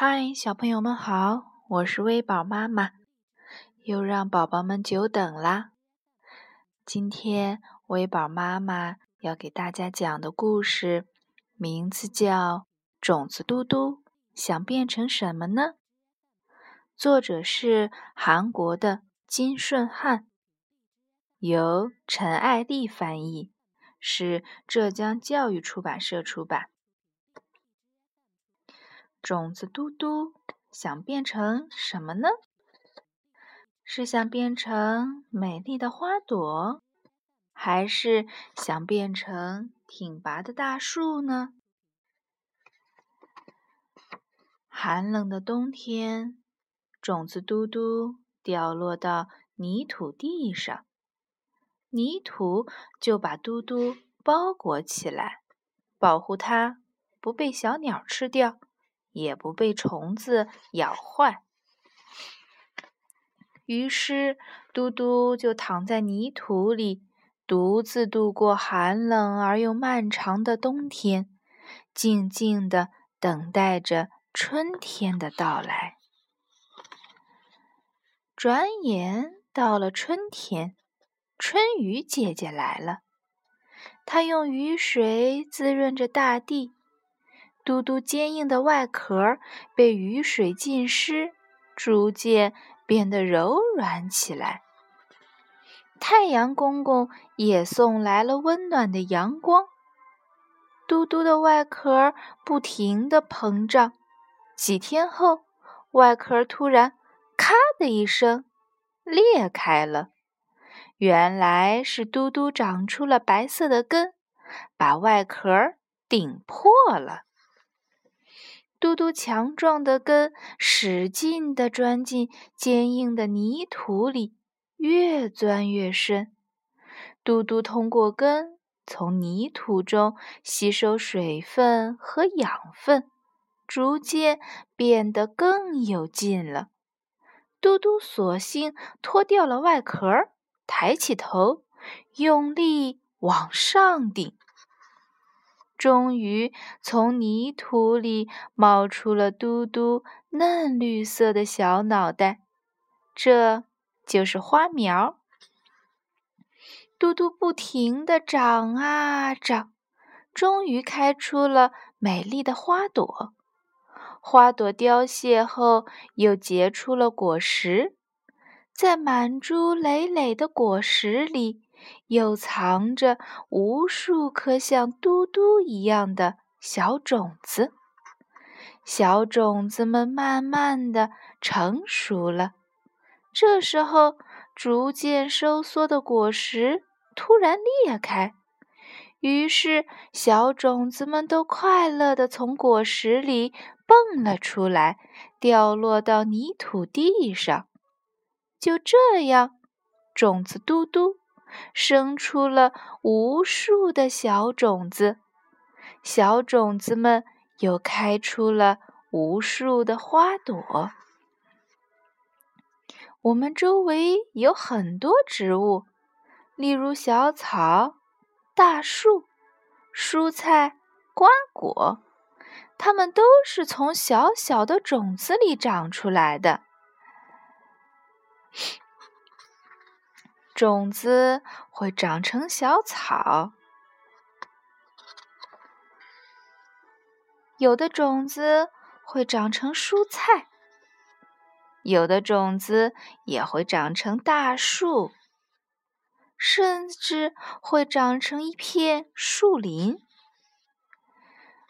嗨，小朋友们好，我是微宝妈妈，又让宝宝们久等啦。今天微宝妈妈要给大家讲的故事，名字叫《种子嘟嘟想变成什么呢》。作者是韩国的金顺汉，由陈爱丽翻译，是浙江教育出版社出版。种子嘟嘟想变成什么呢？是想变成美丽的花朵，还是想变成挺拔的大树呢？寒冷的冬天，种子嘟嘟掉落到泥土地上，泥土就把嘟嘟包裹起来，保护它不被小鸟吃掉。也不被虫子咬坏，于是嘟嘟就躺在泥土里，独自度过寒冷而又漫长的冬天，静静的等待着春天的到来。转眼到了春天，春雨姐姐来了，她用雨水滋润着大地。嘟嘟坚硬的外壳被雨水浸湿，逐渐变得柔软起来。太阳公公也送来了温暖的阳光。嘟嘟的外壳不停地膨胀，几天后，外壳突然“咔”的一声裂开了。原来是嘟嘟长出了白色的根，把外壳顶破了。嘟嘟强壮的根使劲地钻进坚硬的泥土里，越钻越深。嘟嘟通过根从泥土中吸收水分和养分，逐渐变得更有劲了。嘟嘟索性脱掉了外壳，抬起头，用力往上顶。终于从泥土里冒出了嘟嘟嫩绿色的小脑袋，这就是花苗。嘟嘟不停地长啊长，终于开出了美丽的花朵。花朵凋谢后，又结出了果实，在满珠累累的果实里。又藏着无数颗像嘟嘟一样的小种子，小种子们慢慢的成熟了。这时候，逐渐收缩的果实突然裂开，于是小种子们都快乐地从果实里蹦了出来，掉落到泥土地上。就这样，种子嘟嘟。生出了无数的小种子，小种子们又开出了无数的花朵。我们周围有很多植物，例如小草、大树、蔬菜、瓜果，它们都是从小小的种子里长出来的。种子会长成小草，有的种子会长成蔬菜，有的种子也会长成大树，甚至会长成一片树林。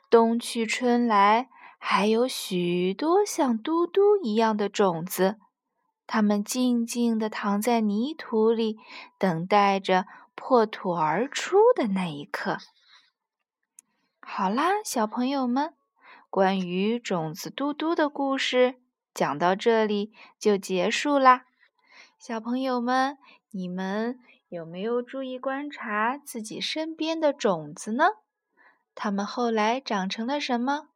冬去春来，还有许多像嘟嘟一样的种子。它们静静地躺在泥土里，等待着破土而出的那一刻。好啦，小朋友们，关于种子嘟嘟的故事讲到这里就结束啦。小朋友们，你们有没有注意观察自己身边的种子呢？它们后来长成了什么？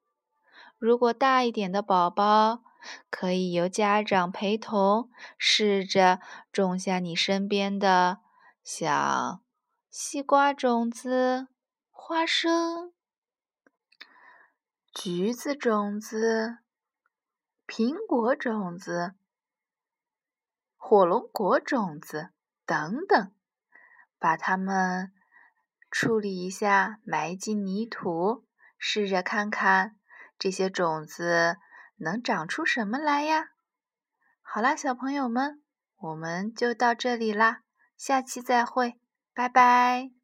如果大一点的宝宝，可以由家长陪同，试着种下你身边的小西瓜种子、花生、橘子种子、苹果种子、火龙果种子等等，把它们处理一下，埋进泥土，试着看看这些种子能长出什么来呀？好啦，小朋友们，我们就到这里啦，下期再会，拜拜。